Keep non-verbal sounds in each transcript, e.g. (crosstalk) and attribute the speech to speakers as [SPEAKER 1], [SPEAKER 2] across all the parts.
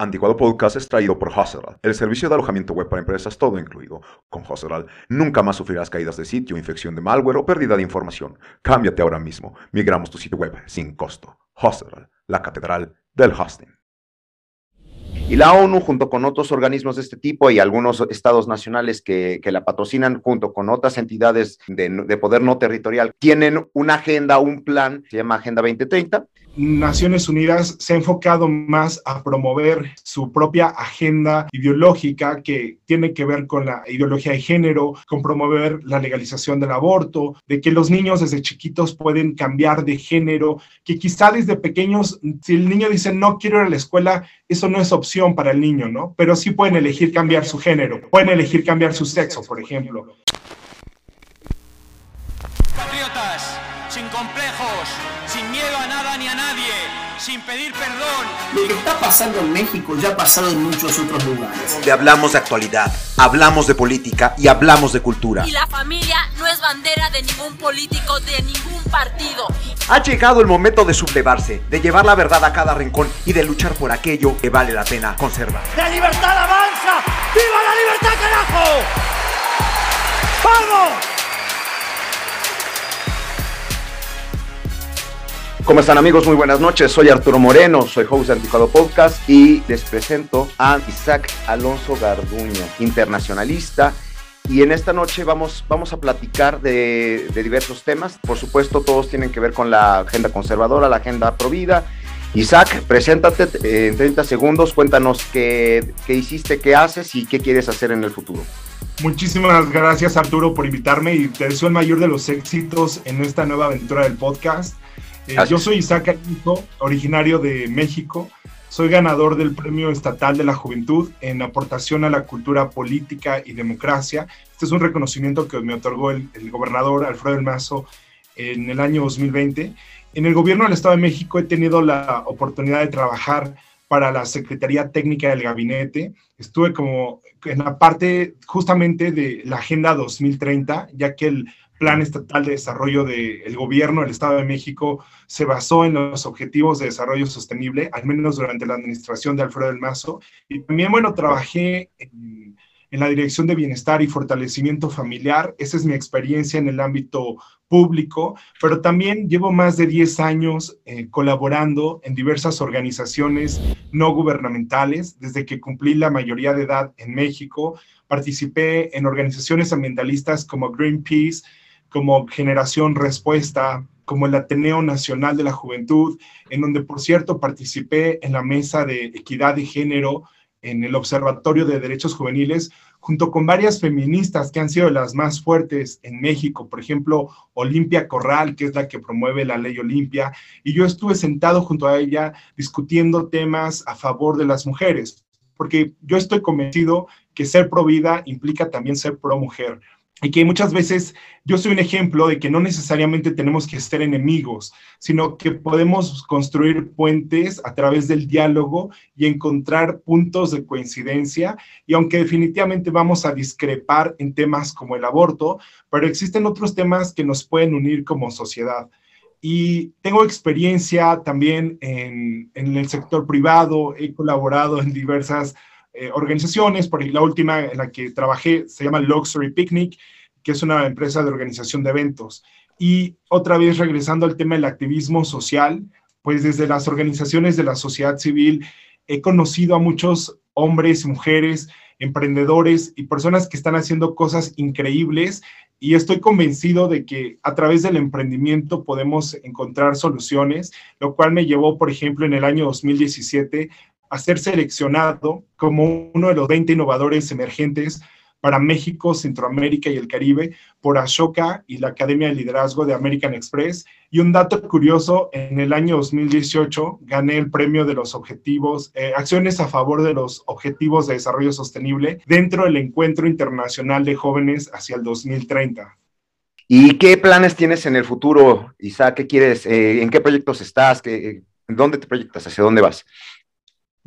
[SPEAKER 1] Anticuado Podcast es traído por Husserl, el servicio de alojamiento web para empresas todo incluido. Con Husserl nunca más sufrirás caídas de sitio, infección de malware o pérdida de información. Cámbiate ahora mismo. Migramos tu sitio web sin costo. Husserl, la catedral del hosting.
[SPEAKER 2] Y la ONU, junto con otros organismos de este tipo y algunos estados nacionales que, la patrocinan, junto con otras entidades de, de, poder no territorial, tienen una agenda, un plan, se llama Agenda 2030,
[SPEAKER 3] Naciones Unidas se ha enfocado más a promover su propia agenda ideológica que tiene que ver con la ideología de género, con promover la legalización del aborto, de que los niños desde chiquitos pueden cambiar de género, que quizá desde pequeños, si el niño dice no quiero ir a la escuela, eso no es opción para el niño, ¿no? Pero sí pueden elegir cambiar su género, pueden elegir cambiar su sexo, por ejemplo.
[SPEAKER 4] Patriotas, sin complejos, sin miedo a nada ni a nadie, sin pedir perdón.
[SPEAKER 5] Lo que está pasando en México ya ha pasado en muchos otros lugares.
[SPEAKER 6] Donde hablamos de actualidad, hablamos de política y hablamos de cultura.
[SPEAKER 7] Y la familia bandera de ningún político, de ningún partido.
[SPEAKER 6] Ha llegado el momento de sublevarse, de llevar la verdad a cada rincón y de luchar por aquello que vale la pena conservar.
[SPEAKER 4] ¡La libertad avanza! ¡Viva la libertad, carajo! ¡Vamos!
[SPEAKER 2] ¿Cómo están amigos? Muy buenas noches. Soy Arturo Moreno, soy host de Anticuado Podcast y les presento a Isaac Alonso Garduño, internacionalista. Y en esta noche vamos, vamos a platicar de, de diversos temas. Por supuesto, todos tienen que ver con la agenda conservadora, la agenda provida. Isaac, preséntate eh, en 30 segundos, cuéntanos qué, qué hiciste, qué haces y qué quieres hacer en el futuro.
[SPEAKER 3] Muchísimas gracias Arturo por invitarme y te deseo el mayor de los éxitos en esta nueva aventura del podcast. Eh, yo soy Isaac Alonso, originario de México. Soy ganador del Premio Estatal de la Juventud en aportación a la cultura política y democracia. Este es un reconocimiento que me otorgó el, gobernador Alfredo El Mazo en el año 2020. En el gobierno del Estado de México he tenido la oportunidad de trabajar para la Secretaría Técnica del Gabinete. Estuve como en la parte justamente de la Agenda 2030, ya que el Plan Estatal de Desarrollo del Gobierno del Estado de México se basó en los Objetivos de Desarrollo Sostenible, al menos durante la administración de Alfredo del Mazo. Y también, bueno, trabajé en, en la Dirección de Bienestar y Fortalecimiento Familiar. Esa es mi experiencia en el ámbito público, pero también llevo más de 10 años eh, colaborando en diversas organizaciones no gubernamentales. Desde que cumplí la mayoría de edad en México, participé en organizaciones ambientalistas como Greenpeace, como Generación Respuesta, como el Ateneo Nacional de la Juventud, en donde, por cierto, participé en la mesa de equidad de género en el Observatorio de Derechos Juveniles, junto con varias feministas que han sido las más fuertes en México, por ejemplo, Olimpia Corral, que es la que promueve la ley Olimpia, y yo estuve sentado junto a ella discutiendo temas a favor de las mujeres, porque yo estoy convencido que ser pro vida implica también ser pro mujer y que muchas veces yo soy un ejemplo de que no necesariamente tenemos que ser enemigos, sino que podemos construir puentes a través del diálogo y encontrar puntos de coincidencia. Y aunque definitivamente vamos a discrepar en temas como el aborto, pero existen otros temas que nos pueden unir como sociedad. Y tengo experiencia también en, en el sector privado, he colaborado en diversas eh, organizaciones, por la última en la que trabajé se llama Luxury Picnic, que es una empresa de organización de eventos. Y otra vez regresando al tema del activismo social, pues desde las organizaciones de la sociedad civil he conocido a muchos hombres y mujeres, emprendedores y personas que están haciendo cosas increíbles y estoy convencido de que a través del emprendimiento podemos encontrar soluciones, lo cual me llevó, por ejemplo, en el año 2017 a ser seleccionado como uno de los 20 innovadores emergentes para México, Centroamérica y el Caribe por Ashoka y la Academia de Liderazgo de American Express. Y un dato curioso, en el año 2018 gané el premio de los objetivos, eh, acciones a favor de los objetivos de desarrollo sostenible dentro del Encuentro Internacional de Jóvenes hacia el 2030.
[SPEAKER 2] ¿Y qué planes tienes en el futuro, Isaac? ¿Qué quieres? Eh, ¿En qué proyectos estás? ¿Qué, ¿Dónde te proyectas? ¿Hacia dónde vas?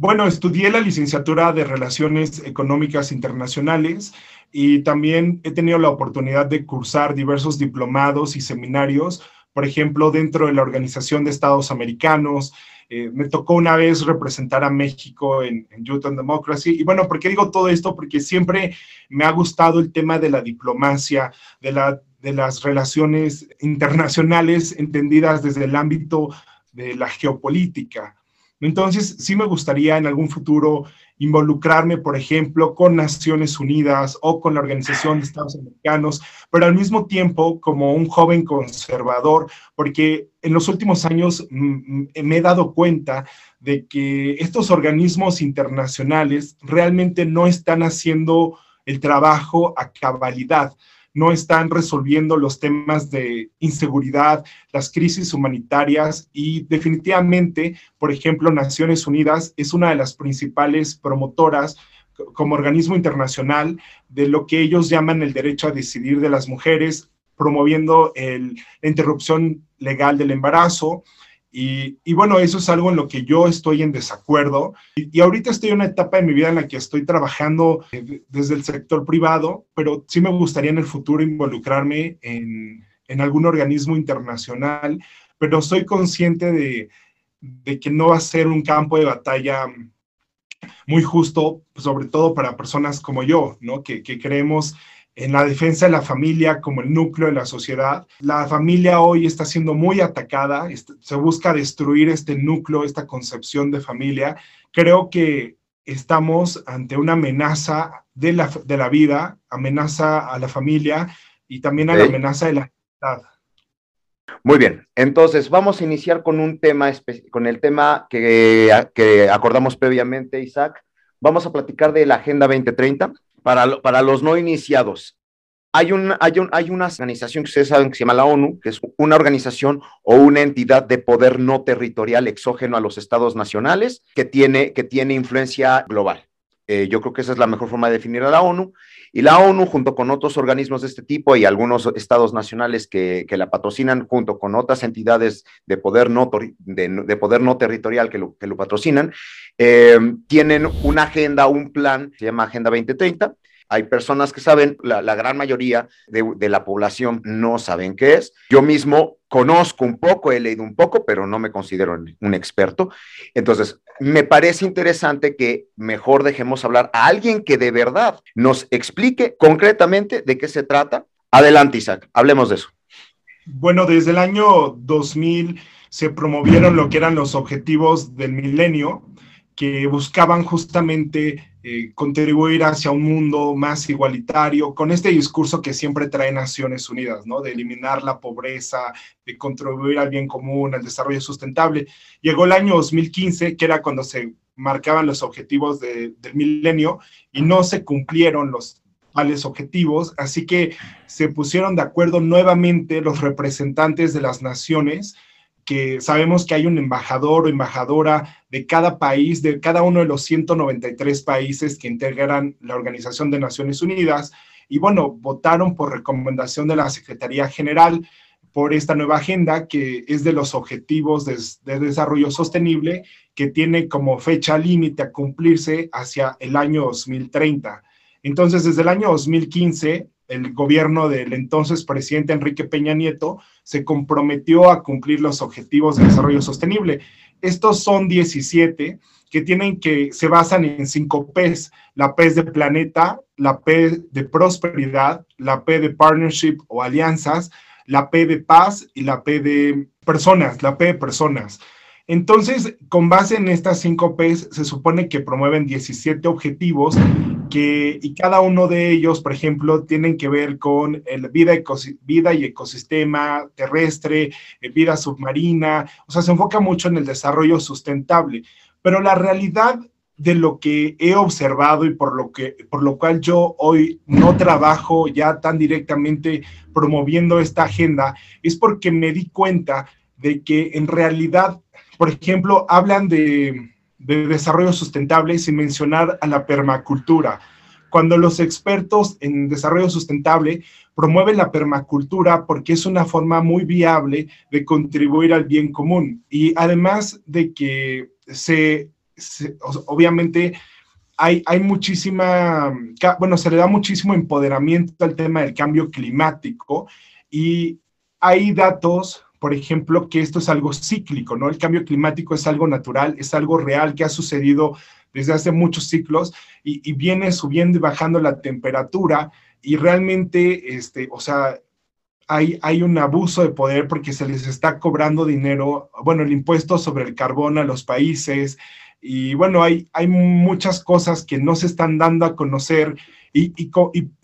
[SPEAKER 3] Bueno, estudié la licenciatura de Relaciones Económicas Internacionales y también he tenido la oportunidad de cursar diversos diplomados y seminarios, por ejemplo, dentro de la Organización de Estados Americanos, Eh, me tocó una vez representar a México en, en Youth and Democracy. Y bueno, ¿por qué digo todo esto? Porque siempre me ha gustado el tema de la diplomacia, de, la, de las relaciones internacionales entendidas desde el ámbito de la geopolítica. Entonces, sí me gustaría en algún futuro involucrarme, por ejemplo, con Naciones Unidas o con la Organización de Estados Americanos, pero al mismo tiempo como un joven conservador, porque en los últimos años mm, me he dado cuenta de que estos organismos internacionales realmente no están haciendo el trabajo a cabalidad no están resolviendo los temas de inseguridad, las crisis humanitarias y definitivamente, por ejemplo, Naciones Unidas es una de las principales promotoras como organismo internacional de lo que ellos llaman el derecho a decidir de las mujeres, promoviendo la interrupción legal del embarazo, y, bueno, eso es algo en lo que yo estoy en desacuerdo. Y, ahorita estoy en una etapa de mi vida en la que estoy trabajando eh, desde el sector privado, pero sí me gustaría en el futuro involucrarme en, en algún organismo internacional, pero soy consciente de, de que no va a ser un campo de batalla muy justo, sobre todo para personas como yo, ¿no? Que, que creemos en la defensa de la familia como el núcleo de la sociedad. La familia hoy está siendo muy atacada, se busca destruir este núcleo, esta concepción de familia. Creo que estamos ante una amenaza de la, de la vida, amenaza a la familia y también a la amenaza de la sociedad.
[SPEAKER 2] Muy bien, entonces vamos a iniciar con un tema, con el tema que, que acordamos previamente, Isaac. Vamos a platicar de la Agenda 2030 para, para los no iniciados, hay, un, hay, un, hay una organización que ustedes saben que se llama la ONU, que es una organización o una entidad de poder no territorial exógeno a los estados nacionales que tiene, que tiene influencia global. Eh, yo creo que esa es la mejor forma de definir a la ONU. Y la ONU, junto con otros organismos de este tipo y algunos estados nacionales que, que la patrocinan, junto con otras entidades de poder no, de, de poder no territorial que lo, que lo patrocinan, eh, tienen una agenda, un plan, se llama Agenda 2030. Hay personas que saben, la, la gran mayoría de, de, la población no saben qué es. Yo mismo conozco un poco, he leído un poco, pero no me considero un experto. Entonces, me parece interesante que mejor dejemos hablar a alguien que de verdad nos explique concretamente de qué se trata. Adelante, Isaac, hablemos de eso.
[SPEAKER 3] Bueno, desde el año 2000 se promovieron lo que eran los objetivos del milenio que buscaban justamente eh, contribuir hacia un mundo más igualitario, con este discurso que siempre trae Naciones Unidas, ¿no? De eliminar la pobreza, de contribuir al bien común, al desarrollo sustentable. Llegó el año 2015, que era cuando se marcaban los objetivos del milenio y no se cumplieron los tales objetivos, así que se pusieron de acuerdo nuevamente los representantes de las naciones que sabemos que hay un embajador o embajadora de cada país, de cada uno de los 193 países que integran la Organización de Naciones Unidas. Y bueno, votaron por recomendación de la Secretaría General por esta nueva agenda que es de los objetivos de, de desarrollo sostenible que tiene como fecha límite a cumplirse hacia el año 2030. Entonces, desde el año 2015, el gobierno del entonces presidente Enrique Peña Nieto se comprometió a cumplir los objetivos de desarrollo sostenible. Estos son 17 que tienen que se basan en cinco P's. La P de planeta, la P de prosperidad, la P de partnership o alianzas, la P de paz y la P de personas, la P de personas. Entonces, con base en estas cinco P's, se supone que promueven 17 objetivos que, y cada uno de ellos, por ejemplo, tienen que ver con el vida, vida y ecosistema terrestre, eh, vida submarina, o sea, se enfoca mucho en el desarrollo sustentable, pero la realidad de lo que he observado y por lo, que, por lo cual yo hoy no trabajo ya tan directamente promoviendo esta agenda, es porque me di cuenta de que en realidad por ejemplo, hablan de, desarrollo sustentable sin mencionar a la permacultura. Cuando los expertos en desarrollo sustentable promueven la permacultura porque es una forma muy viable de contribuir al bien común y además de que se, obviamente hay, hay, muchísima, bueno, se le da muchísimo empoderamiento al tema del cambio climático y hay datos por ejemplo, que esto es algo cíclico, ¿no? El cambio climático es algo natural, es algo real que ha sucedido desde hace muchos ciclos y, viene subiendo y bajando la temperatura y realmente, este, o sea, hay, hay, un abuso de poder porque se les está cobrando dinero, bueno, el impuesto sobre el carbón a los países, y bueno, hay, hay muchas cosas que no se están dando a conocer y,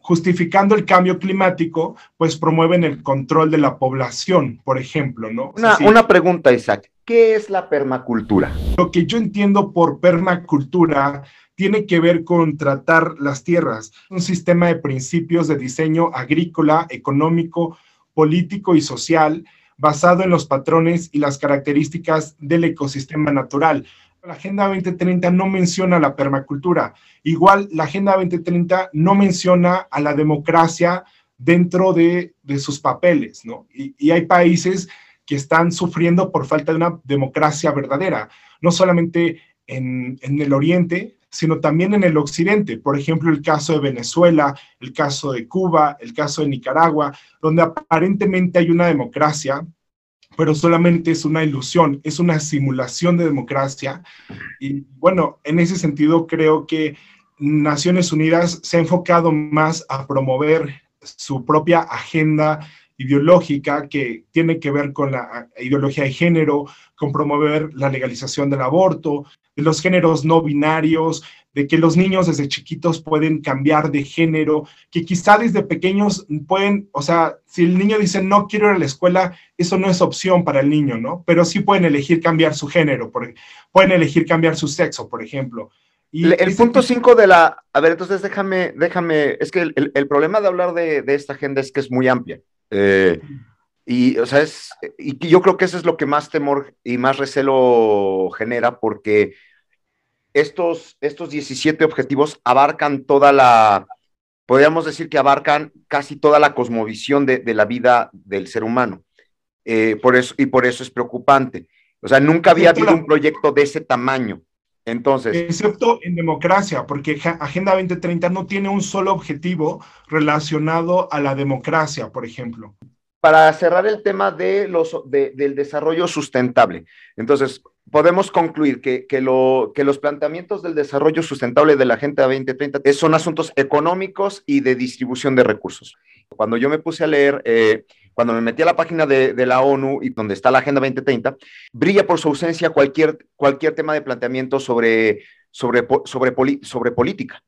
[SPEAKER 3] justificando el cambio climático, pues promueven el control de la población, por ejemplo, ¿no?
[SPEAKER 2] Una, una pregunta, Isaac. ¿Qué es la permacultura?
[SPEAKER 3] Lo que yo entiendo por permacultura tiene que ver con tratar las tierras, un sistema de principios de diseño agrícola, económico, político y social basado en los patrones y las características del ecosistema natural la Agenda 2030 no menciona la permacultura. Igual la Agenda 2030 no menciona a la democracia dentro de, sus papeles, ¿no? Y, hay países que están sufriendo por falta de una democracia verdadera, no solamente en, en el oriente, sino también en el occidente. Por ejemplo, el caso de Venezuela, el caso de Cuba, el caso de Nicaragua, donde aparentemente hay una democracia, pero solamente es una ilusión, es una simulación de democracia. Y bueno, en ese sentido creo que Naciones Unidas se ha enfocado más a promover su propia agenda ideológica que tiene que ver con la ideología de género, con promover la legalización del aborto, de los géneros no binarios, de que los niños desde chiquitos pueden cambiar de género, que quizá desde pequeños pueden, o sea, si el niño dice no quiero ir a la escuela, eso no es opción para el niño, ¿no? Pero sí pueden elegir cambiar su género, pueden elegir cambiar su sexo, por ejemplo.
[SPEAKER 2] Y el, punto 5 de la, a ver, entonces déjame, déjame, es que el, problema de hablar de, esta agenda es que es muy amplia. Eh, y, o sea, es, y yo creo que eso es lo que más temor y más recelo genera, porque estos, estos 17 objetivos abarcan toda la, podríamos decir que abarcan casi toda la cosmovisión de, la vida del ser humano. Eh, por eso, y por eso es preocupante. O sea, nunca había habido un proyecto de ese tamaño. Entonces.
[SPEAKER 3] Excepto en democracia, porque Agenda 2030 no tiene un solo objetivo relacionado a la democracia, por ejemplo.
[SPEAKER 2] Para cerrar el tema de los, del desarrollo sustentable. Entonces, podemos concluir que, que, lo, que los planteamientos del desarrollo sustentable de la Agenda 2030 son asuntos económicos y de distribución de recursos. Cuando yo me puse a leer, eh, cuando me metí a la página de, de, la ONU y donde está la Agenda 2030, brilla por su ausencia cualquier, cualquier tema de planteamiento sobre, sobre, sobre, sobre política.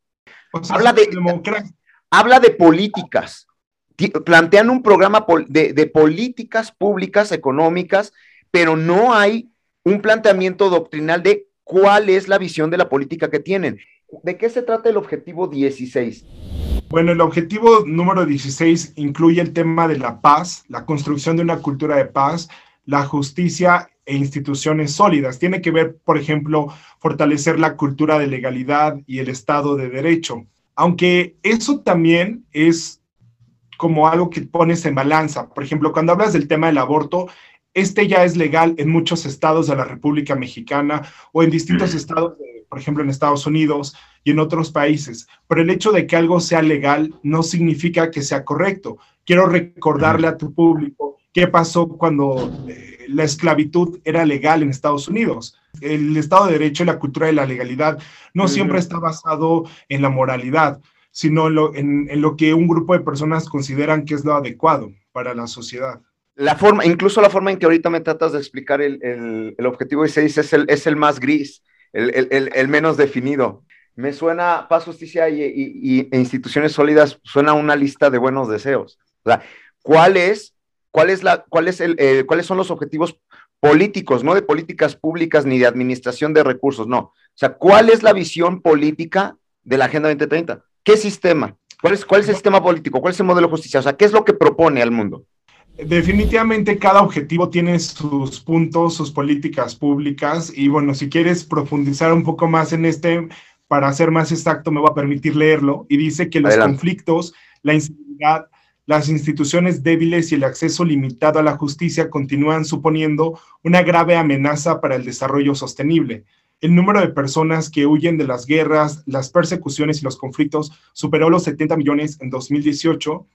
[SPEAKER 2] habla, de, habla de políticas. Plantean un programa de, de políticas públicas económicas, pero no hay un planteamiento doctrinal de cuál es la visión de la política que tienen. ¿De qué se trata el objetivo 16?
[SPEAKER 3] Bueno, el objetivo número 16 incluye el tema de la paz, la construcción de una cultura de paz, la justicia e instituciones sólidas. Tiene que ver, por ejemplo, fortalecer la cultura de legalidad y el Estado de Derecho. Aunque eso también es como algo que pones en balanza. Por ejemplo, cuando hablas del tema del aborto, este ya es legal en muchos estados de la República Mexicana o en distintos estados, por ejemplo, en Estados Unidos y en otros países. Pero el hecho de que algo sea legal no significa que sea correcto. Quiero recordarle a tu público qué pasó cuando eh, la esclavitud era legal en Estados Unidos. El Estado de Derecho y la cultura de la legalidad no siempre está basado en la moralidad, sino en lo que un grupo de personas consideran que es lo adecuado para la sociedad
[SPEAKER 2] la forma, incluso la forma en que ahorita me tratas de explicar el, el, el objetivo 16 es el, es el más gris, el, el, menos definido. Me suena paz, justicia y, y, e instituciones sólidas, suena una lista de buenos deseos. O sea, ¿cuál es, cuál es la, cuál es el, eh, ¿cuáles son los objetivos políticos, no de políticas públicas ni de administración de recursos? No. O sea, ¿cuál es la visión política de la Agenda 2030? ¿Qué sistema? ¿Cuál es, ¿Cuál es el sistema político? ¿Cuál es el modelo de justicia? O sea, ¿qué es lo que propone al mundo?
[SPEAKER 3] Definitivamente cada objetivo tiene sus puntos, sus políticas públicas. Y bueno, si quieres profundizar un poco más en este, para ser más exacto, me voy a permitir leerlo. Y dice que los conflictos, la inseguridad, las instituciones débiles y el acceso limitado a la justicia continúan suponiendo una grave amenaza para el desarrollo sostenible. El número de personas que huyen de las guerras, las persecuciones y los conflictos superó los 70 millones en 2018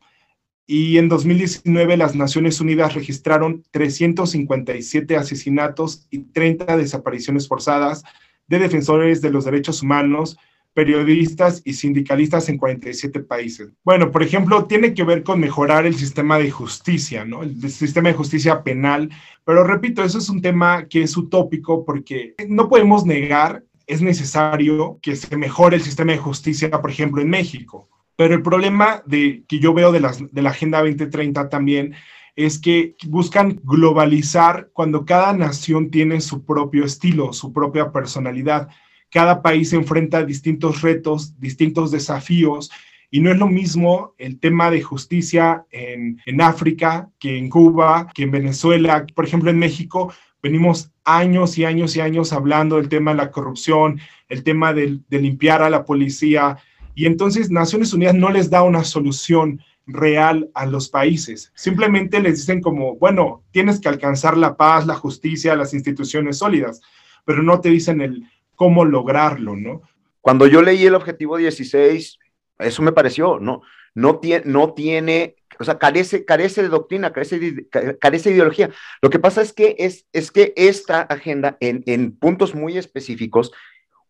[SPEAKER 3] y en 2019 las Naciones Unidas registraron 357 asesinatos y 30 desapariciones forzadas de defensores de los derechos humanos, periodistas y sindicalistas en 47 países. Bueno, por ejemplo, tiene que ver con mejorar el sistema de justicia, ¿no? El sistema de justicia penal, pero repito, eso es un tema que es utópico porque no podemos negar, es necesario que se mejore el sistema de justicia, por ejemplo, en México. Pero el problema de, que yo veo de, la Agenda 2030 también es que buscan globalizar cuando cada nación tiene su propio estilo, su propia personalidad. Cada país enfrenta distintos retos, distintos desafíos, y no es lo mismo el tema de justicia en, en, África que en Cuba, que en Venezuela. Por ejemplo, en México venimos años y años y años hablando del tema de la corrupción, el tema de limpiar a la policía. Y entonces Naciones Unidas no les da una solución real a los países. Simplemente les dicen como, bueno, tienes que alcanzar la paz, la justicia, las instituciones sólidas, pero no te dicen el cómo lograrlo, ¿no?
[SPEAKER 2] Cuando yo leí el objetivo 16, eso me pareció, no, no, tiene, no tiene, o sea, carece, carece de doctrina, carece de, carece de ideología. Lo que pasa es que, es, es que esta agenda en, en puntos muy específicos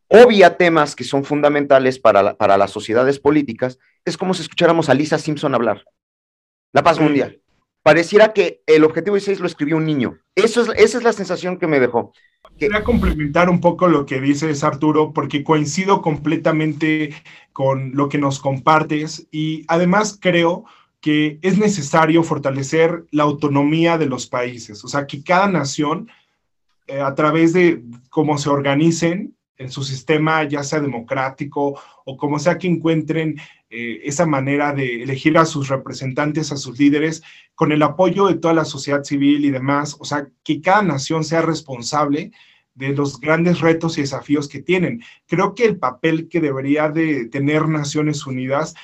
[SPEAKER 2] obvia temas que son fundamentales para, para las sociedades políticas, es como si escucháramos a Lisa Simpson hablar. La paz mundial. Pareciera que el objetivo 16 lo escribió un niño. Eso es, esa es la sensación que me dejó.
[SPEAKER 3] Quería complementar un poco lo que dices, Arturo, porque coincido completamente con lo que nos compartes y además creo que es necesario fortalecer la autonomía de los países, o sea, que cada nación, eh, a través de cómo se organicen, en su sistema, ya sea democrático o como sea que encuentren eh, esa manera de elegir a sus representantes, a sus líderes, con el apoyo de toda la sociedad civil y demás, o sea, que cada nación sea responsable de los grandes retos y desafíos que tienen. Creo que el papel que debería de tener Naciones Unidas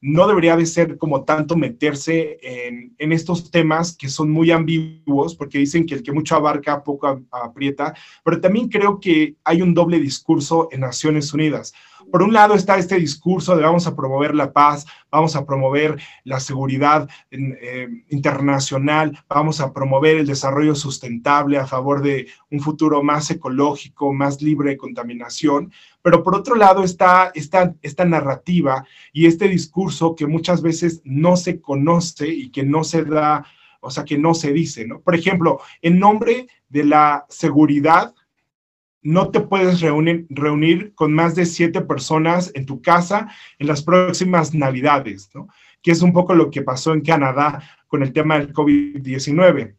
[SPEAKER 3] no debería de ser como tanto meterse en, estos temas que son muy ambiguos, porque dicen que el que mucho abarca poco aprieta, pero también creo que hay un doble discurso en Naciones Unidas por un lado está este discurso de vamos a promover la paz, vamos a promover la seguridad eh, internacional, vamos a promover el desarrollo sustentable a favor de un futuro más ecológico, más libre de contaminación, pero por otro lado está esta, esta narrativa y este discurso que muchas veces no se conoce y que no se da, o sea, que no se dice, ¿no? Por ejemplo, en nombre de la seguridad, no te puedes reunir, con más de siete personas en tu casa en las próximas navidades, ¿no? Que es un poco lo que pasó en Canadá con el tema del COVID-19.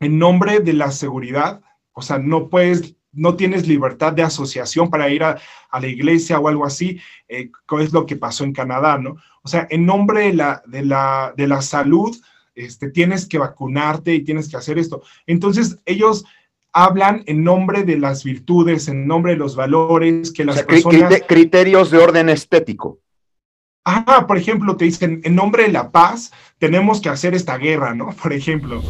[SPEAKER 3] En nombre de la seguridad, o sea, no puedes, no tienes libertad de asociación para ir a, la iglesia o algo así, eh, es lo que pasó en Canadá, ¿no? O sea, en nombre de la, de la, de la salud, este, tienes que vacunarte y tienes que hacer esto. Entonces, ellos hablan en nombre de las virtudes, en nombre de los valores que las personas...
[SPEAKER 2] Criterios de orden estético.
[SPEAKER 3] Ah, por ejemplo, te dicen, en nombre de la paz tenemos que hacer esta guerra, ¿no? (laughs) Por ejemplo.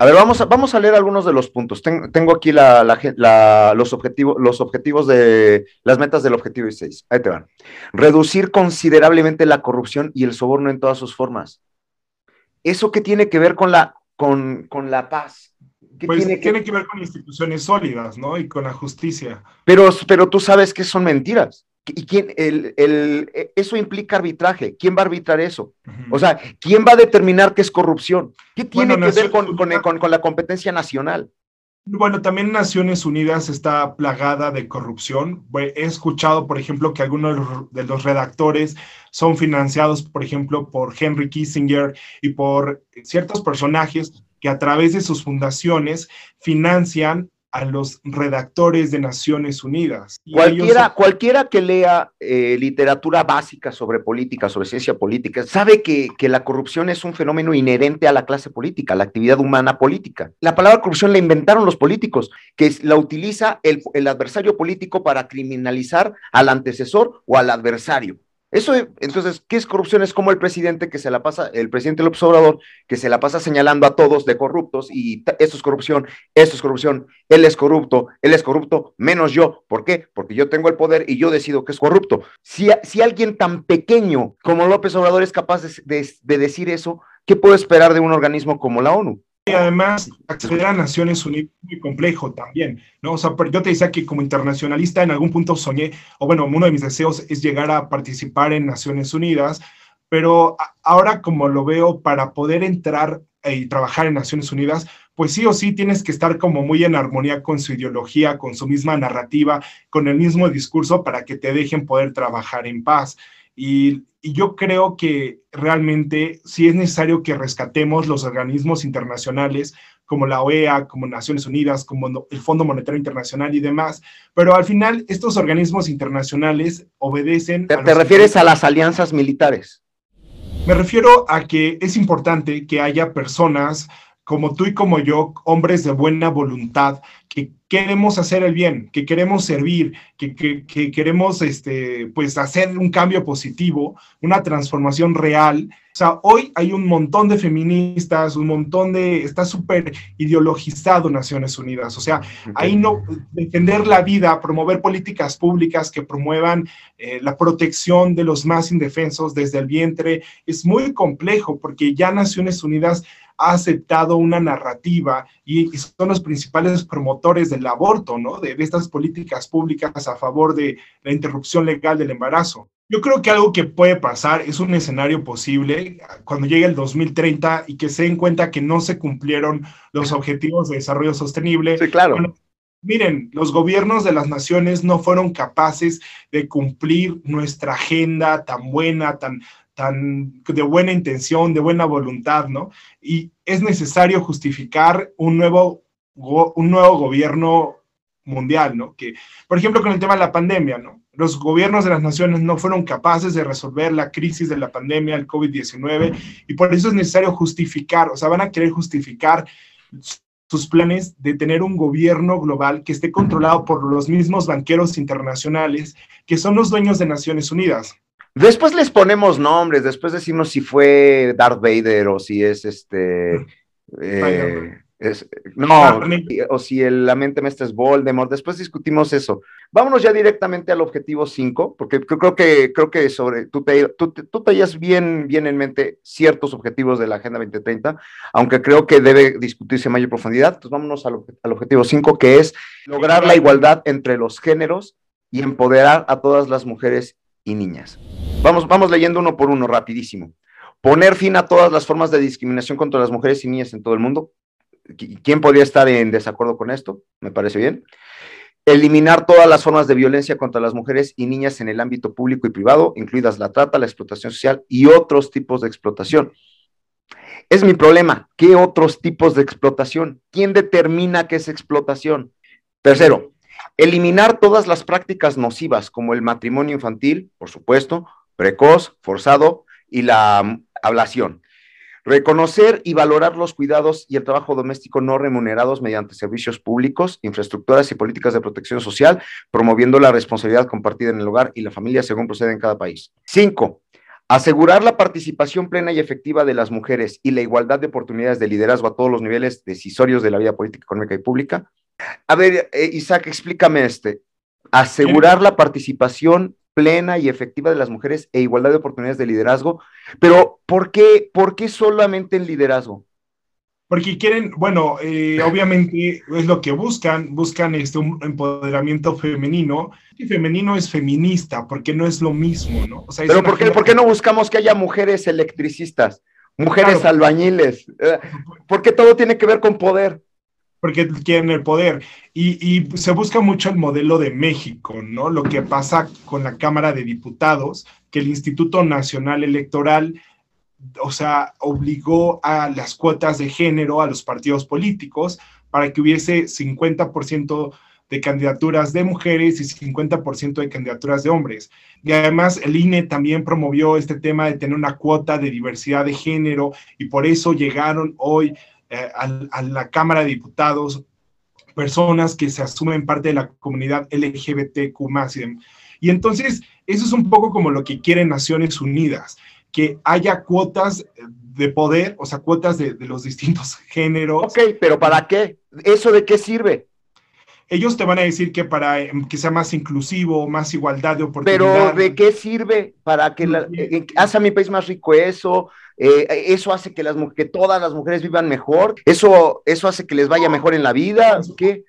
[SPEAKER 2] A ver, vamos a, vamos a leer algunos de los puntos. tengo aquí los, objetivos, los objetivos de las metas del objetivo 16. Ahí te van. Reducir considerablemente la corrupción y el soborno en todas sus formas. ¿Eso qué tiene que ver con la, con, con la paz?
[SPEAKER 3] Pues tiene que... ver con instituciones sólidas, ¿no? Y con la justicia.
[SPEAKER 2] Pero, pero tú sabes que son mentiras. ¿Y quién, el, el, e, eso implica arbitraje? ¿Quién va a arbitrar eso? O sea, ¿quién va a determinar qué es corrupción? ¿Qué tiene que ver con, con, con, la competencia nacional?
[SPEAKER 3] Bueno, también Naciones Unidas está plagada de corrupción. He escuchado, por ejemplo, que algunos de los redactores son financiados, por ejemplo, por Henry Kissinger y por ciertos personajes que a través de sus fundaciones financian a los redactores de Naciones Unidas.
[SPEAKER 2] Cualquiera, cualquiera que lea eh, literatura básica sobre política, sobre ciencia política, sabe que, que, la corrupción es un fenómeno inherente a la clase política, a la actividad humana política. La palabra corrupción la inventaron los políticos, que la utiliza el, el adversario político para criminalizar al antecesor o al adversario. Eso, entonces, ¿qué es corrupción? Es como el presidente que se la pasa, el presidente López Obrador, que se la pasa señalando a todos de corruptos y esto es corrupción, esto es corrupción, él es corrupto, él es corrupto, menos yo. ¿Por qué? Porque yo tengo el poder y yo decido que es corrupto. Si, si alguien tan pequeño como López Obrador es capaz de, de decir eso, ¿qué puedo esperar de un organismo como la ONU?
[SPEAKER 3] Y además, acceder a Naciones Unidas es muy complejo también, ¿no? O sea, yo te decía que como internacionalista en algún punto soñé, o bueno, uno de mis deseos es llegar a participar en Naciones Unidas, pero ahora como lo veo, para poder entrar y trabajar en Naciones Unidas, pues sí o sí tienes que estar como muy en armonía con su ideología, con su misma narrativa, con el mismo discurso para que te dejen poder trabajar en paz. Y, yo creo que realmente sí es necesario que rescatemos los organismos internacionales como la OEA, como Naciones Unidas, como el Fondo Monetario Internacional y demás, pero al final estos organismos internacionales obedecen...
[SPEAKER 2] ¿Te, te refieres a las alianzas militares?
[SPEAKER 3] Me refiero a que es importante que haya personas como tú y como yo, hombres de buena voluntad, que queremos hacer el bien, que queremos servir, que, queremos este, pues hacer un cambio positivo, una transformación real. O sea, hoy hay un montón de feministas, un montón de, está súper ideologizado Naciones Unidas. O sea, ahí no, defender la vida, promover políticas públicas que promuevan eh, la protección de los más indefensos desde el vientre, es muy complejo porque ya Naciones Unidas ha aceptado una narrativa y, son los principales promotores del aborto, ¿no? De, estas políticas públicas a favor de la interrupción legal del embarazo. Yo creo que algo que puede pasar es un escenario posible cuando llegue el 2030 y que se den cuenta que no se cumplieron los objetivos de desarrollo sostenible.
[SPEAKER 2] Sí, claro.
[SPEAKER 3] miren, los gobiernos de las naciones no fueron capaces de cumplir nuestra agenda tan buena, tan, tan de buena intención, de buena voluntad, ¿no? Y es necesario justificar un nuevo, un nuevo gobierno mundial, ¿no? Que, por ejemplo, con el tema de la pandemia, ¿no? Los gobiernos de las naciones no fueron capaces de resolver la crisis de la pandemia, el COVID-19, y por eso es necesario justificar, o sea, van a querer justificar sus planes de tener un gobierno global que esté controlado por los mismos banqueros internacionales que son los dueños de Naciones Unidas.
[SPEAKER 2] Después les ponemos nombres, después decimos si fue Darth Vader o si es este. Eh, no, o si el, la mente maestra es Voldemort, después discutimos eso. Vámonos ya directamente al objetivo 5, porque creo que, creo que sobre, tú, te, tú, tú bien, bien en mente ciertos objetivos de la Agenda 2030, aunque creo que debe discutirse en mayor profundidad. Entonces vámonos al, al objetivo 5, que es lograr la igualdad entre los géneros y empoderar a todas las mujeres y niñas. Vamos, vamos leyendo uno por uno, rapidísimo. Poner fin a todas las formas de discriminación contra las mujeres y niñas en todo el mundo. ¿Quién podría estar en desacuerdo con esto? Me parece bien. Eliminar todas las formas de violencia contra las mujeres y niñas en el ámbito público y privado, incluidas la trata, la explotación social y otros tipos de explotación. Es mi problema. ¿Qué otros tipos de explotación? ¿Quién determina qué es explotación? Tercero, eliminar todas las prácticas nocivas como el matrimonio infantil, por supuesto, precoz, forzado y la mm, ablación. Reconocer y valorar los cuidados y el trabajo doméstico no remunerados mediante servicios públicos, infraestructuras y políticas de protección social, promoviendo la responsabilidad compartida en el hogar y la familia según procede en cada país. Cinco, asegurar la participación plena y efectiva de las mujeres y la igualdad de oportunidades de liderazgo a todos los niveles decisorios de la vida política, económica y pública. A ver, eh, Isaac, explícame este. Asegurar la participación plena y efectiva de las mujeres e igualdad de oportunidades de liderazgo. Pero, ¿por qué, por qué solamente en liderazgo?
[SPEAKER 3] Porque quieren, bueno, eh, obviamente es lo que buscan, buscan este, un empoderamiento femenino. Y femenino es feminista, porque no es lo mismo, ¿no?
[SPEAKER 2] Pero ¿por qué, ¿por qué, no buscamos que haya mujeres electricistas, mujeres albañiles? Eh, porque todo tiene que ver con poder
[SPEAKER 3] porque quieren el poder. Y, se busca mucho el modelo de México, ¿no? Lo que pasa con la Cámara de Diputados, que el Instituto Nacional Electoral, o sea, obligó a las cuotas de género a los partidos políticos para que hubiese 50% de candidaturas de mujeres y 50% de candidaturas de hombres. Y además el INE también promovió este tema de tener una cuota de diversidad de género y por eso llegaron hoy eh, a, la Cámara de Diputados personas que se asumen parte de la comunidad LGBTQ y, entonces, eso es un poco como lo que quieren Naciones Unidas, que haya cuotas de poder, o sea, cuotas de, los distintos (laughs) géneros.
[SPEAKER 2] Ok, pero ¿para qué? ¿Eso de qué sirve?
[SPEAKER 3] Ellos te van a decir que para em, que sea más inclusivo, más igualdad de oportunidades.
[SPEAKER 2] Pero ¿de qué sirve? Para que la, hace a mi país más rico eso, Eh, eso hace que, las, que todas las mujeres vivan mejor, eso, eso hace que les vaya mejor en la vida. ¿Qué?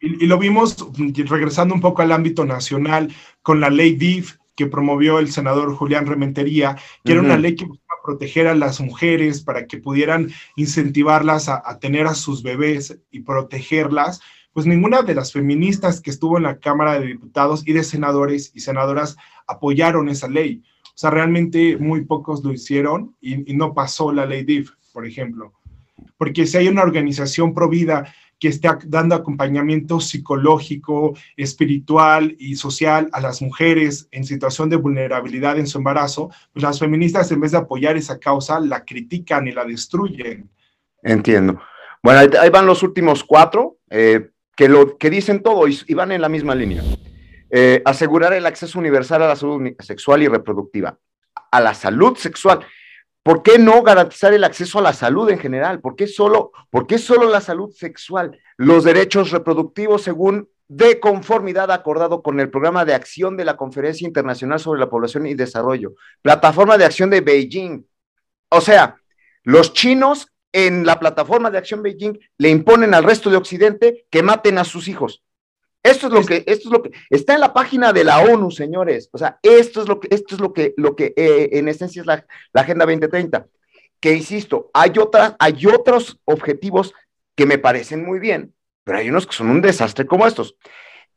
[SPEAKER 3] Y, y lo vimos regresando un poco al ámbito nacional con la ley DIF que promovió el senador Julián Rementería, que era una ley que buscaba proteger a las mujeres para que pudieran incentivarlas a, a, tener a sus bebés y protegerlas, pues ninguna de las feministas que estuvo en la Cámara de Diputados y de senadores y senadoras apoyaron esa ley. O sea, realmente muy pocos lo hicieron y, no pasó la ley DIF, por ejemplo. Porque si hay una organización provida que esté dando acompañamiento psicológico, espiritual y social a las mujeres en situación de vulnerabilidad en su embarazo, pues las feministas en vez de apoyar esa causa, la critican y la destruyen.
[SPEAKER 2] Entiendo. Bueno, ahí van los últimos cuatro, eh, que, lo, que dicen todo y, van en la misma línea. Eh, asegurar el acceso universal a la salud sexual y reproductiva, a la salud sexual. ¿Por qué no garantizar el acceso a la salud en general? ¿Por qué solo, por qué solo la salud sexual? Los derechos reproductivos según de conformidad acordado con el programa de acción de la Conferencia Internacional sobre la Población y Desarrollo, plataforma de acción de Beijing. O sea, los chinos en la plataforma de acción Beijing le imponen al resto de Occidente que maten a sus hijos. Esto es lo que, esto es lo que está en la página de la ONU, señores. O sea, esto es lo que, esto es lo que, lo que eh, en esencia es la, la, Agenda 2030. Que insisto, hay otras, hay otros objetivos que me parecen muy bien, pero hay unos que son un desastre como estos.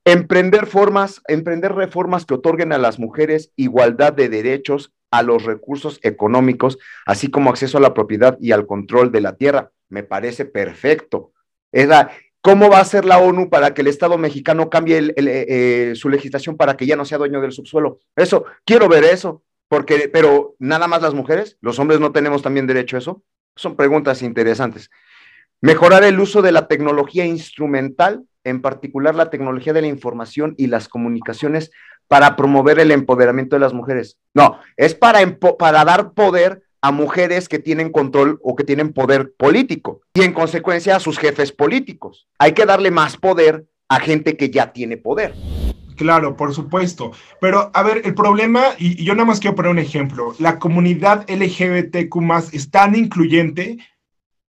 [SPEAKER 2] Emprender formas, emprender reformas que otorguen a las mujeres igualdad de derechos a los recursos económicos, así como acceso a la propiedad y al control de la tierra. Me parece perfecto. Es la, ¿Cómo va a ser la ONU para que el Estado mexicano cambie el, eh, su legislación para que ya no sea dueño del subsuelo? Eso, quiero ver eso, porque, pero nada más las mujeres, los hombres no tenemos también derecho a eso. Son preguntas interesantes. Mejorar el uso de la tecnología instrumental, en particular la tecnología de la información y las comunicaciones, para promover el empoderamiento de las mujeres. No, es para, para dar poder a mujeres que tienen control o que tienen poder político y en consecuencia a sus jefes políticos. Hay que darle más poder a gente que ya tiene poder.
[SPEAKER 3] Claro, por supuesto. Pero a ver, el problema, y, yo nada más quiero poner un ejemplo, la comunidad LGBTQ es tan incluyente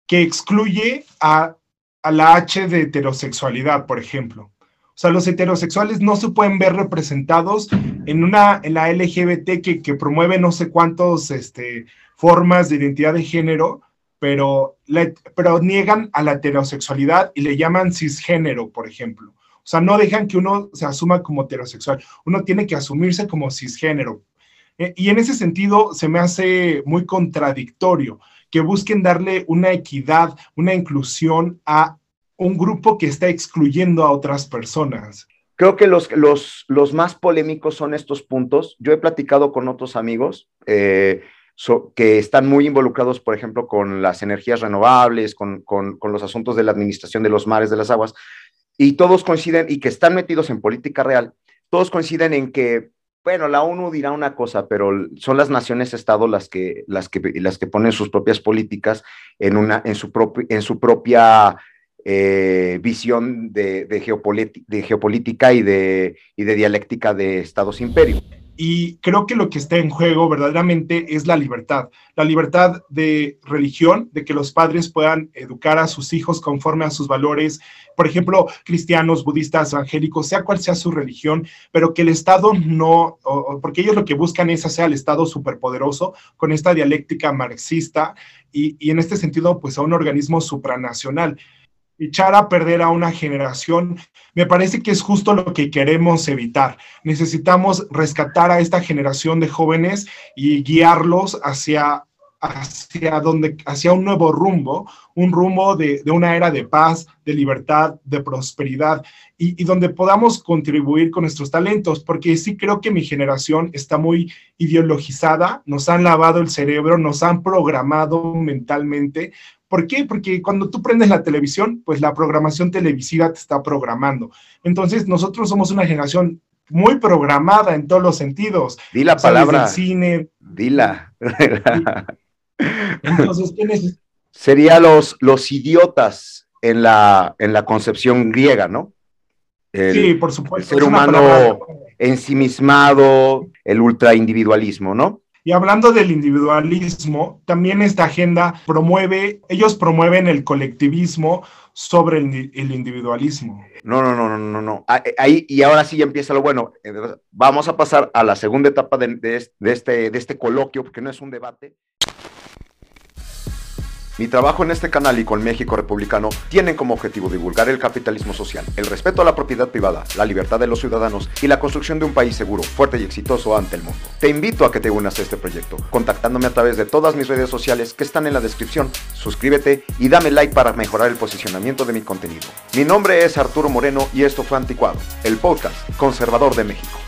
[SPEAKER 3] que excluye a, a la H de heterosexualidad, por ejemplo. O sea, los heterosexuales no se pueden ver representados en una, en la LGBT que, que promueve no sé cuántos, este, formas de identidad de género, pero, pero niegan a la heterosexualidad y le llaman cisgénero, por ejemplo. O sea, no dejan que uno se asuma como heterosexual, uno tiene que asumirse como cisgénero. Eh, y en ese sentido se me hace muy contradictorio que busquen darle una equidad, una inclusión a un grupo que está excluyendo a otras personas.
[SPEAKER 2] Creo que los, los, los más polémicos son estos puntos. Yo he platicado con otros amigos eh, so, que están muy involucrados, por ejemplo, con las energías renovables, con, con, con, los asuntos de la administración de los mares, de las aguas, y todos coinciden, y que están metidos en política real, todos coinciden en que, bueno, la ONU dirá una cosa, pero son las naciones-estado las que, las, que, las que ponen sus propias políticas en, una, en, su, propi, en su propia eh, visión de, de, geopolítica y de, y de dialéctica de estados-imperio.
[SPEAKER 3] Y creo que lo que está en juego verdaderamente es la libertad, la libertad de religión, de que los padres puedan educar a sus hijos conforme a sus valores, por ejemplo, cristianos, budistas, evangélicos, sea cual sea su religión, pero que el Estado no, porque ellos lo que buscan es hacer al Estado superpoderoso con esta dialéctica marxista y, y en este sentido, pues a un organismo supranacional echar a perder a una generación, me parece que es justo lo que queremos evitar. Necesitamos rescatar a esta generación de jóvenes y guiarlos hacia, hacia, donde, hacia un nuevo rumbo, un rumbo de, de una era de paz, de libertad, de prosperidad y, y, donde podamos contribuir con nuestros talentos, porque sí creo que mi generación está muy ideologizada, nos han lavado el cerebro, nos han programado mentalmente ¿Por qué? Porque cuando tú prendes la televisión, pues la programación televisiva te está programando. Entonces, nosotros somos una generación muy programada en todos los sentidos.
[SPEAKER 2] Di la palabra.
[SPEAKER 3] cine.
[SPEAKER 2] Dila. (laughs)
[SPEAKER 3] Entonces, ¿qué necesitas?
[SPEAKER 2] Sería los, los idiotas en la, en la concepción griega, ¿no?
[SPEAKER 3] El, sí, por supuesto.
[SPEAKER 2] El ser humano ensimismado, el ultraindividualismo, ¿no?
[SPEAKER 3] Y hablando del individualismo, también esta agenda promueve, ellos promueven el colectivismo sobre el, individualismo.
[SPEAKER 2] No, no, no, no, no, no. Ah, eh, ahí, y ahora sí ya empieza lo bueno. Vamos a pasar a la segunda etapa de, este, de este coloquio, porque no es un debate. Mi trabajo en este canal y con México Republicano tienen como objetivo divulgar el capitalismo social, el respeto a la propiedad privada, la libertad de los ciudadanos y la construcción de un país seguro, fuerte y exitoso ante el mundo. Te invito a que te unas a este proyecto, contactándome a través de todas mis redes sociales que están en la descripción. Suscríbete y dame like para mejorar el posicionamiento de mi contenido. Mi nombre es Arturo Moreno y esto fue Anticuado, el podcast conservador de México.